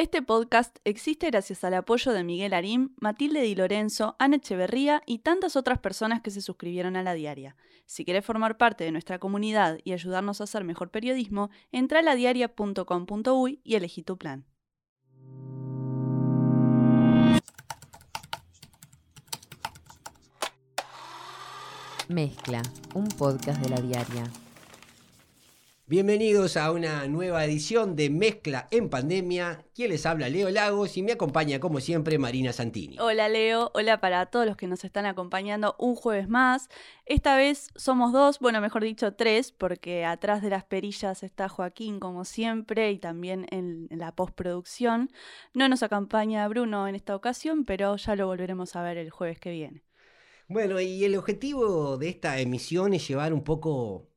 Este podcast existe gracias al apoyo de Miguel Arim, Matilde Di Lorenzo, Ana Echeverría y tantas otras personas que se suscribieron a la diaria. Si querés formar parte de nuestra comunidad y ayudarnos a hacer mejor periodismo, entra a ladiaria.com.uy y elegí tu plan. Mezcla, un podcast de la diaria. Bienvenidos a una nueva edición de Mezcla en Pandemia. Quien les habla, Leo Lagos, y me acompaña, como siempre, Marina Santini. Hola Leo, hola para todos los que nos están acompañando un jueves más. Esta vez somos dos, bueno, mejor dicho tres, porque atrás de las perillas está Joaquín, como siempre, y también en, en la postproducción. No nos acompaña Bruno en esta ocasión, pero ya lo volveremos a ver el jueves que viene. Bueno, y el objetivo de esta emisión es llevar un poco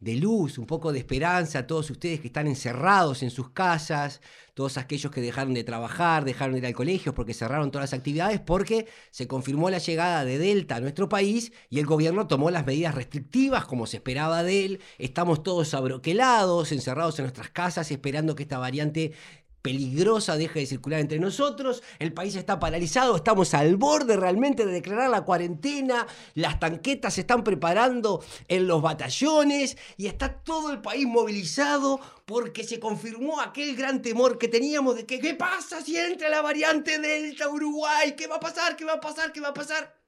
de luz, un poco de esperanza a todos ustedes que están encerrados en sus casas, todos aquellos que dejaron de trabajar, dejaron de ir al colegio porque cerraron todas las actividades, porque se confirmó la llegada de Delta a nuestro país y el gobierno tomó las medidas restrictivas como se esperaba de él. Estamos todos abroquelados, encerrados en nuestras casas, esperando que esta variante peligrosa deje de circular entre nosotros, el país está paralizado, estamos al borde realmente de declarar la cuarentena, las tanquetas se están preparando en los batallones y está todo el país movilizado porque se confirmó aquel gran temor que teníamos de que qué pasa si entra la variante Delta Uruguay, qué va a pasar, qué va a pasar, qué va a pasar.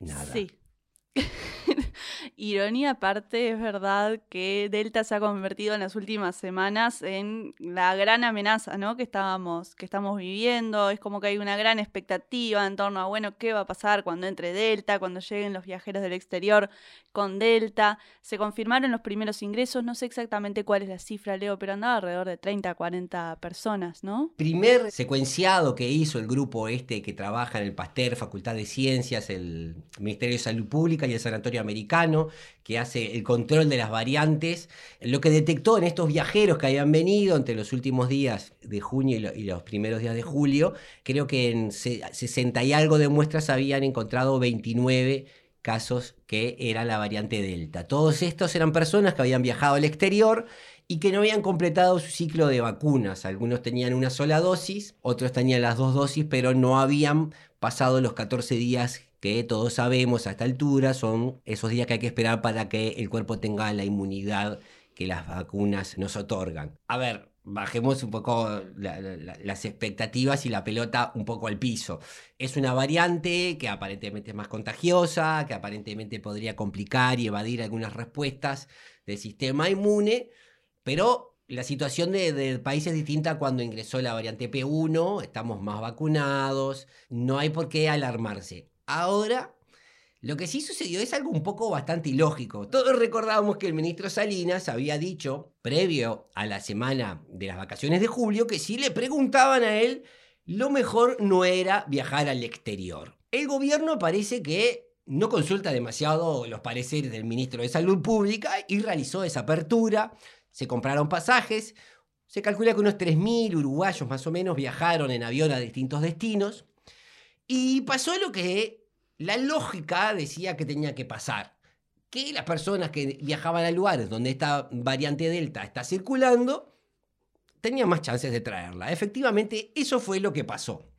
Nada. Sí. Ironía aparte, es verdad que Delta se ha convertido en las últimas semanas en la gran amenaza, ¿no? Que estábamos, que estamos viviendo. Es como que hay una gran expectativa en torno a, bueno, ¿qué va a pasar cuando entre Delta, cuando lleguen los viajeros del exterior con Delta? Se confirmaron los primeros ingresos, no sé exactamente cuál es la cifra, Leo, pero andaba alrededor de 30, 40 personas, ¿no? Primer secuenciado que hizo el grupo este que trabaja en el Pasteur, Facultad de Ciencias, el Ministerio de Salud Pública y el Sanatorio Americano, que hace el control de las variantes, lo que detectó en estos viajeros que habían venido entre los últimos días de junio y, y los primeros días de julio, creo que en se- 60 y algo de muestras habían encontrado 29 casos que era la variante Delta. Todos estos eran personas que habían viajado al exterior y que no habían completado su ciclo de vacunas. Algunos tenían una sola dosis, otros tenían las dos dosis, pero no habían pasado los 14 días que todos sabemos a esta altura son esos días que hay que esperar para que el cuerpo tenga la inmunidad que las vacunas nos otorgan. A ver, bajemos un poco la- la- la- las expectativas y la pelota un poco al piso. Es una variante que aparentemente es más contagiosa, que aparentemente podría complicar y evadir algunas respuestas del sistema inmune, pero la situación de- del país es distinta cuando ingresó la variante P1, estamos más vacunados, no hay por qué alarmarse. Ahora, lo que sí sucedió es algo un poco bastante ilógico. Todos recordábamos que el ministro Salinas había dicho, previo a la semana de las vacaciones de julio, que si le preguntaban a él, lo mejor no era viajar al exterior. El gobierno parece que no consulta demasiado los pareceres del ministro de Salud Pública y realizó esa apertura. Se compraron pasajes. Se calcula que unos 3.000 uruguayos más o menos viajaron en avión a distintos destinos. Y pasó lo que la lógica decía que tenía que pasar. Que las personas que viajaban a lugares donde esta variante Delta está circulando tenían más chances de traerla. Efectivamente, eso fue lo que pasó.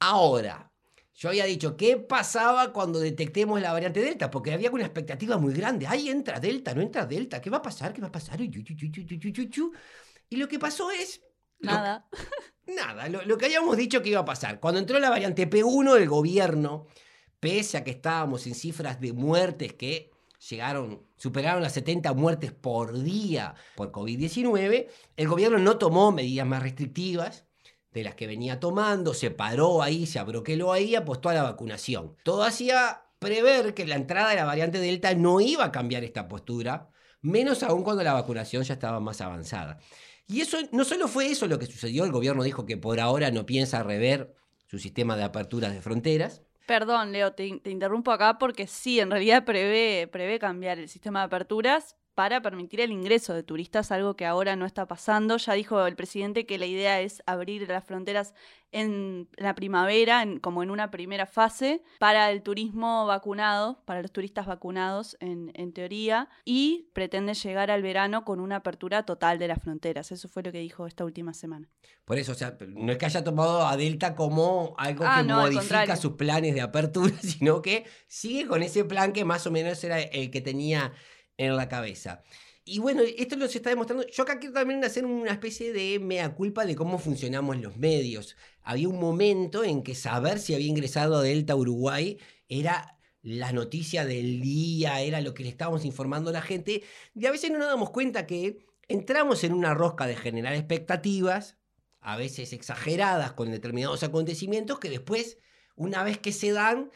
Ahora, yo había dicho, ¿qué pasaba cuando detectemos la variante Delta? Porque había una expectativa muy grande. Ahí entra Delta, no entra Delta. ¿Qué va a pasar? ¿Qué va a pasar? Y lo que pasó es... lo- Nada. Nada, lo, lo que habíamos dicho que iba a pasar. Cuando entró la variante P1, el gobierno, pese a que estábamos en cifras de muertes que llegaron, superaron las 70 muertes por día por COVID-19, el gobierno no tomó medidas más restrictivas de las que venía tomando, se paró ahí, se abroqueló ahí, apostó a la vacunación. Todo hacía prever que la entrada de la variante Delta no iba a cambiar esta postura, menos aún cuando la vacunación ya estaba más avanzada. Y eso no solo fue eso lo que sucedió, el gobierno dijo que por ahora no piensa rever su sistema de aperturas de fronteras. Perdón, Leo, te, te interrumpo acá porque sí, en realidad prevé, prevé cambiar el sistema de aperturas para permitir el ingreso de turistas, algo que ahora no está pasando. Ya dijo el presidente que la idea es abrir las fronteras en la primavera, como en una primera fase, para el turismo vacunado, para los turistas vacunados en, en, teoría, y pretende llegar al verano con una apertura total de las fronteras. Eso fue lo que dijo esta última semana. Por eso, o sea, no es que haya tomado a Delta como algo ah, que modifica sus planes de apertura, sino que sigue con ese plan que más o menos era el que tenía en la cabeza. Y bueno, esto lo se está demostrando. Yo acá quiero también hacer una especie de mea culpa de cómo funcionamos los medios. Había un momento en que saber si había ingresado a Delta Uruguay era la noticia del día, era lo que le estábamos informando a la gente. Y a veces no nos damos cuenta que entramos en una rosca de generar expectativas, a veces exageradas con determinados acontecimientos, que después, una vez que se dan,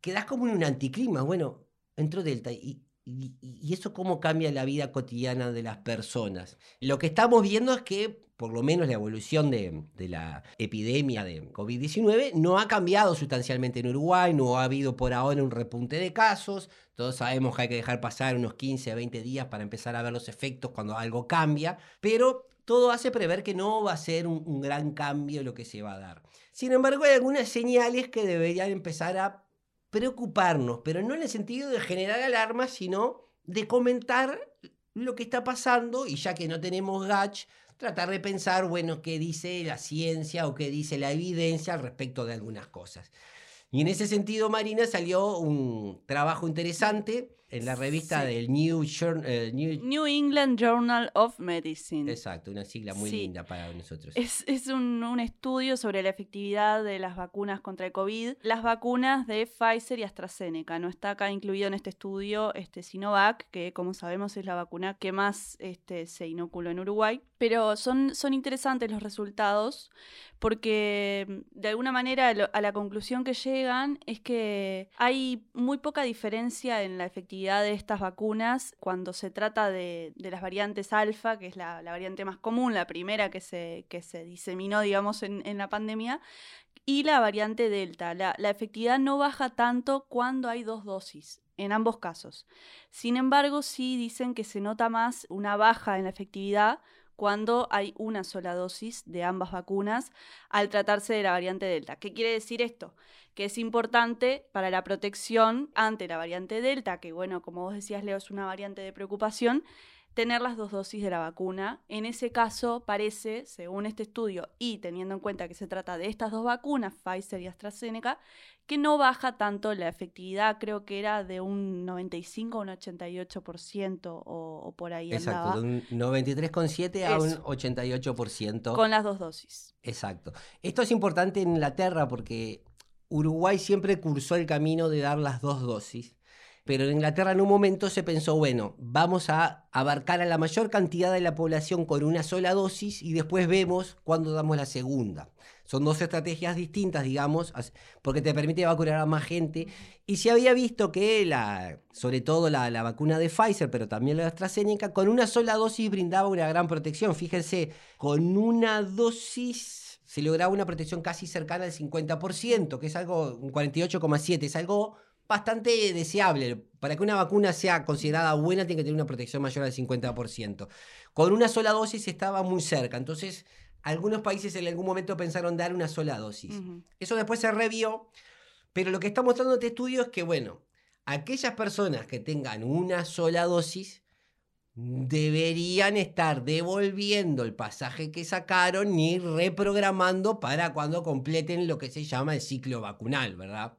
quedas como en un anticlima. Bueno, entró Delta y y, eso cómo cambia la vida cotidiana de las personas. Lo que estamos viendo es que, por lo menos la evolución de, la epidemia de COVID-19 no ha cambiado sustancialmente en Uruguay, no ha habido por ahora un repunte de casos, todos sabemos que hay que dejar pasar unos 15 a 20 días para empezar a ver los efectos cuando algo cambia, pero todo hace prever que no va a ser un, un gran cambio lo que se va a dar. Sin embargo, hay algunas señales que deberían empezar a preocuparnos, pero no en el sentido de generar alarma, sino de comentar lo que está pasando y ya que no tenemos GACH, tratar de pensar, bueno, qué dice la ciencia o qué dice la evidencia al respecto de algunas cosas. Y en ese sentido, Marina, salió un trabajo interesante en la revista del New, eh, New... England Journal of Medicine. Exacto, una sigla muy linda para nosotros. Es, un, un, estudio sobre la efectividad de las vacunas contra el COVID. Las vacunas de Pfizer y AstraZeneca. No está acá incluido en este estudio este Sinovac, que como sabemos es la vacuna que más este, se inoculó en Uruguay. Pero son, son interesantes los resultados porque de alguna manera a la conclusión que llegan es que hay muy poca diferencia en la efectividad de estas vacunas cuando se trata de, las variantes alfa, que es la, variante más común, la primera que se, que se diseminó, digamos, en, la pandemia, y la variante delta. La, la efectividad no baja tanto cuando hay dos dosis en ambos casos. Sin embargo, sí dicen que se nota más una baja en la efectividad cuando hay una sola dosis de ambas vacunas al tratarse de la variante Delta. ¿Qué quiere decir esto? Que es importante para la protección ante la variante Delta, que bueno, como vos decías, Leo, es una variante de preocupación, tener las dos dosis de la vacuna. En ese caso, parece, según este estudio y teniendo en cuenta que se trata de estas dos vacunas, Pfizer y AstraZeneca, que no baja tanto la efectividad, creo que era de un 95 a un 88% o, o por ahí Exacto, de un 93,7 a un 88%. Con las dos dosis. Exacto. Esto es importante en Inglaterra porque Uruguay siempre cursó el camino de dar las dos dosis pero en Inglaterra en un momento se pensó, bueno, vamos a abarcar a la mayor cantidad de la población con una sola dosis y después vemos cuándo damos la segunda. Son dos estrategias distintas, digamos, porque te permite vacunar a más gente. Y se había visto que, la, sobre todo la, la vacuna de Pfizer, pero también la de AstraZeneca, con una sola dosis brindaba una gran protección. Fíjense, con una dosis se lograba una protección casi cercana al 50%, que es algo, un 48,7, es algo bastante deseable. Para que una vacuna sea considerada buena, tiene que tener una protección mayor al 50%. Con una sola dosis estaba muy cerca. Entonces, algunos países en algún momento pensaron dar una sola dosis. Eso después se revió. Pero lo que está mostrando este estudio es que, bueno, aquellas personas que tengan una sola dosis deberían estar devolviendo el pasaje que sacaron y reprogramando para cuando completen lo que se llama el ciclo vacunal, ¿verdad?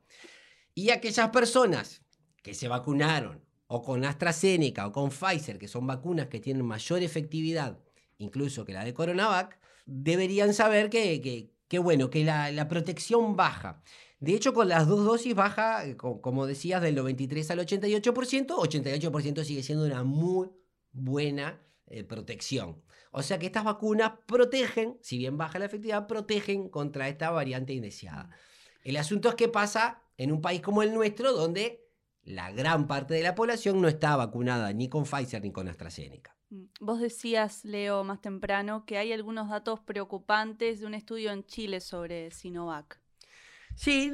Y aquellas personas que se vacunaron o con AstraZeneca o con Pfizer, que son vacunas que tienen mayor efectividad, incluso que la de CoronaVac, deberían saber que, que, bueno, que la, protección baja. De hecho, con las dos dosis baja, eh, como decías, del 93 al 88%, 88% sigue siendo una muy buena eh, protección. O sea que estas vacunas protegen, si bien baja la efectividad, protegen contra esta variante indeseada. El asunto es qué pasa en un país como el nuestro, donde la gran parte de la población no está vacunada ni con Pfizer ni con AstraZeneca. Mm. Vos decías, Leo, más temprano, que hay algunos datos preocupantes de un estudio en Chile sobre Sinovac. Sí,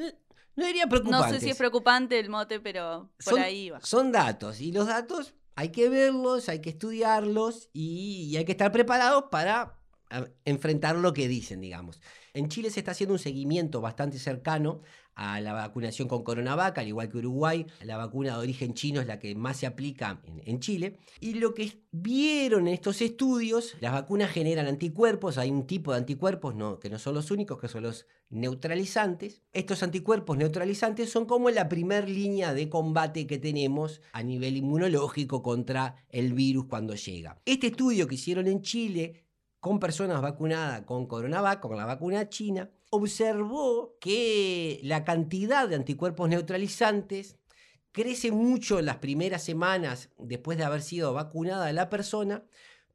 no diría preocupante. No sé si es preocupante el mote, pero por ahí va. Son datos, y los datos hay que verlos, hay que estudiarlos y, y hay que estar preparados para a- enfrentar lo que dicen, digamos. En Chile se está haciendo un seguimiento bastante cercano a la vacunación con coronavac, al igual que Uruguay. La vacuna de origen chino es la que más se aplica en, Chile. Y lo que vieron en estos estudios, las vacunas generan anticuerpos. Hay un tipo de anticuerpos que no son los únicos, que son los neutralizantes. Estos anticuerpos neutralizantes son como la primer línea de combate que tenemos a nivel inmunológico contra el virus cuando llega. Este estudio que hicieron en Chile con personas vacunadas con coronavac, con la vacuna china, observó que la cantidad de anticuerpos neutralizantes crece mucho en las primeras semanas después de haber sido vacunada la persona,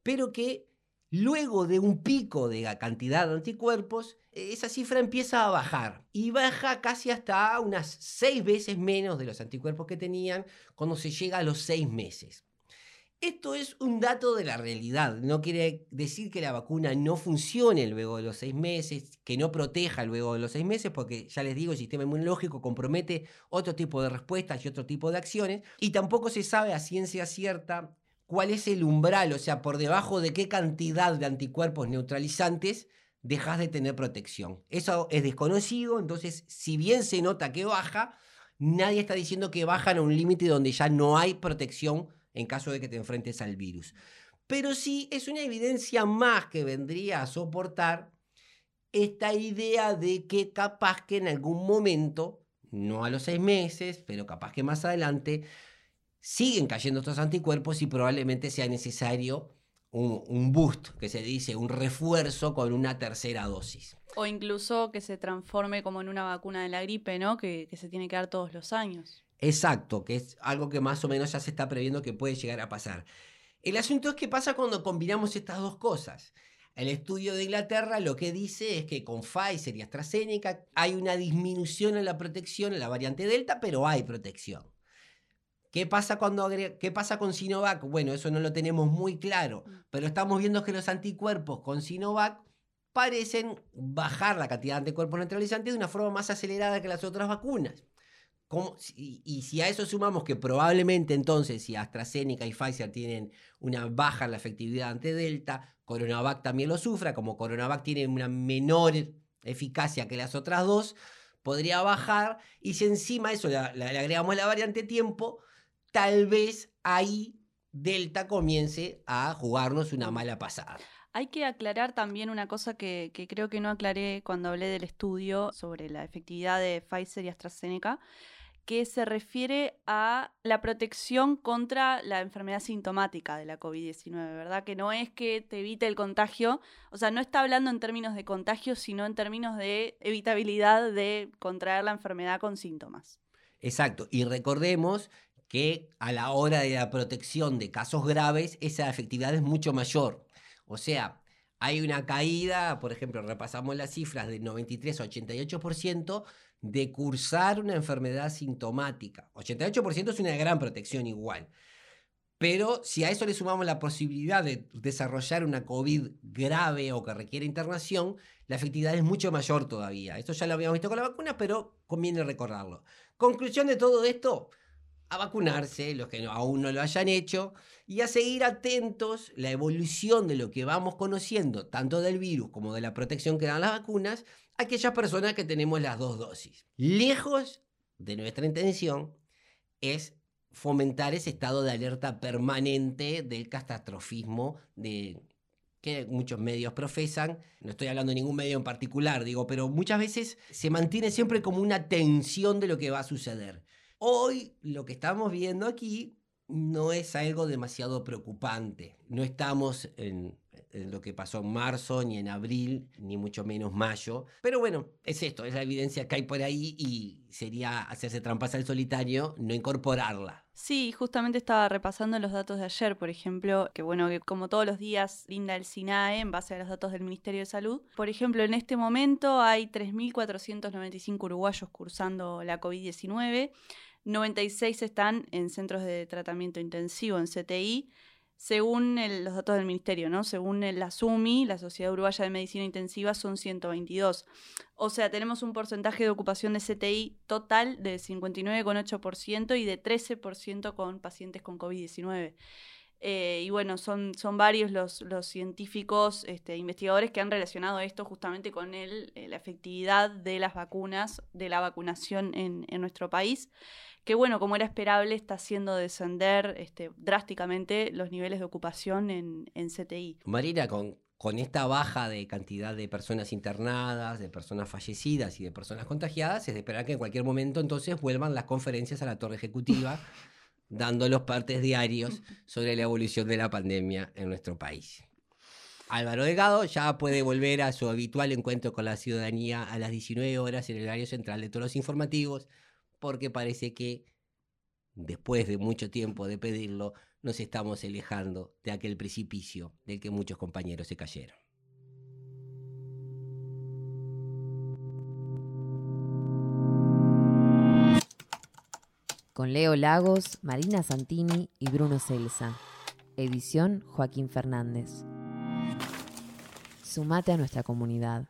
pero que luego de un pico de la cantidad de anticuerpos, esa cifra empieza a bajar y baja casi hasta unas seis veces menos de los anticuerpos que tenían cuando se llega a los seis meses. Esto es un dato de la realidad. No quiere decir que la vacuna no funcione luego de los seis meses, que no proteja luego de los seis meses, porque ya les digo, el sistema inmunológico compromete otro tipo de respuestas y otro tipo de acciones. Y tampoco se sabe a ciencia cierta cuál es el umbral, o sea, por debajo de qué cantidad de anticuerpos neutralizantes dejas de tener protección. Eso es desconocido, entonces, si bien se nota que baja, nadie está diciendo que bajan a un límite donde ya no hay protección en caso de que te enfrentes al virus. Pero sí es una evidencia más que vendría a soportar esta idea de que capaz que en algún momento, no a los seis meses, pero capaz que más adelante, siguen cayendo estos anticuerpos y probablemente sea necesario un, boost, que se dice, un refuerzo con una tercera dosis. O incluso que se transforme como en una vacuna de la gripe, ¿no? Que, que se tiene que dar todos los años. Exacto, que es algo que más o menos ya se está previendo que puede llegar a pasar. El asunto es qué pasa cuando combinamos estas dos cosas. El estudio de Inglaterra lo que dice es que con Pfizer y AstraZeneca hay una disminución en la protección en la variante Delta, pero hay protección. ¿Qué pasa, cuando ¿Qué pasa con Sinovac? Bueno, eso no lo tenemos muy claro, pero estamos viendo que los anticuerpos con Sinovac parecen bajar la cantidad de anticuerpos neutralizantes de una forma más acelerada que las otras vacunas. ¿Cómo- si- y si a eso sumamos que probablemente entonces si AstraZeneca y Pfizer tienen una baja en la efectividad ante Delta, Coronavac también lo sufra, como Coronavac tiene una menor eficacia que las otras dos, podría bajar y si encima eso le, agregamos la variante tiempo, tal vez ahí Delta comience a jugarnos una mala pasada. Hay que aclarar también una cosa que creo que no aclaré cuando hablé del estudio sobre la efectividad de Pfizer y AstraZeneca, que se refiere a la protección contra la enfermedad sintomática de la COVID-19, ¿verdad? Que no es que te evite el contagio, o sea, no está hablando en términos de contagio, sino en términos de evitabilidad de contraer la enfermedad con síntomas. Exacto, y recordemos que a la hora de la protección de casos graves, esa efectividad es mucho mayor. O sea, hay una caída, por ejemplo, repasamos las cifras del 93 a 88% de cursar una enfermedad sintomática. 88% es una gran protección igual. Pero si a eso le sumamos la posibilidad de desarrollar una COVID grave o que requiere internación, la efectividad es mucho mayor todavía. Esto ya lo habíamos visto con la vacuna, pero conviene recordarlo. Conclusión de todo esto, a vacunarse, los que aún no lo hayan hecho, y a seguir atentos la evolución de lo que vamos conociendo, tanto del virus como de la protección que dan las vacunas, a aquellas personas que tenemos las dos dosis. Lejos de nuestra intención es fomentar ese estado de alerta permanente del catastrofismo de que muchos medios profesan, no estoy hablando de ningún medio en particular, digo, pero muchas veces se mantiene siempre como una tensión de lo que va a suceder. Hoy lo que estamos viendo aquí no es algo demasiado preocupante. No estamos en, lo que pasó en marzo, ni en abril, ni mucho menos mayo. Pero bueno, es esto, es la evidencia que hay por ahí y sería hacerse trampas al solitario no incorporarla. Sí, justamente estaba repasando los datos de ayer, por ejemplo, que bueno, que como todos los días brinda el SINAE en base a los datos del Ministerio de Salud. Por ejemplo, en este momento hay 3.495 uruguayos cursando la COVID-19, 96 están en centros de tratamiento intensivo, en CTI, Según los datos del ministerio, ¿no? Según la SUMI, la Sociedad Uruguaya de Medicina Intensiva, son 122. O sea, tenemos un porcentaje de ocupación de CTI total de 59,8% y de 13% con pacientes con COVID-19. Eh, y bueno, son, son varios los, los científicos, este, investigadores que han relacionado esto justamente con el, eh, la efectividad de las vacunas, de la vacunación en, en, nuestro país, que bueno, como era esperable, está haciendo descender este, drásticamente los niveles de ocupación en, en CTI. Marina, con, con esta baja de cantidad de personas internadas, de personas fallecidas y de personas contagiadas, es de esperar que en cualquier momento entonces vuelvan las conferencias a la torre ejecutiva dando los partes diarios sobre la evolución de la pandemia en nuestro país. Álvaro Delgado ya puede volver a su habitual encuentro con la ciudadanía a las 19 horas en el horario central de todos los informativos, porque parece que después de mucho tiempo de pedirlo, nos estamos alejando de aquel precipicio del que muchos compañeros se cayeron. Con Leo Lagos, Marina Santini y Bruno Celsa. Edición Joaquín Fernández. Sumate a nuestra comunidad.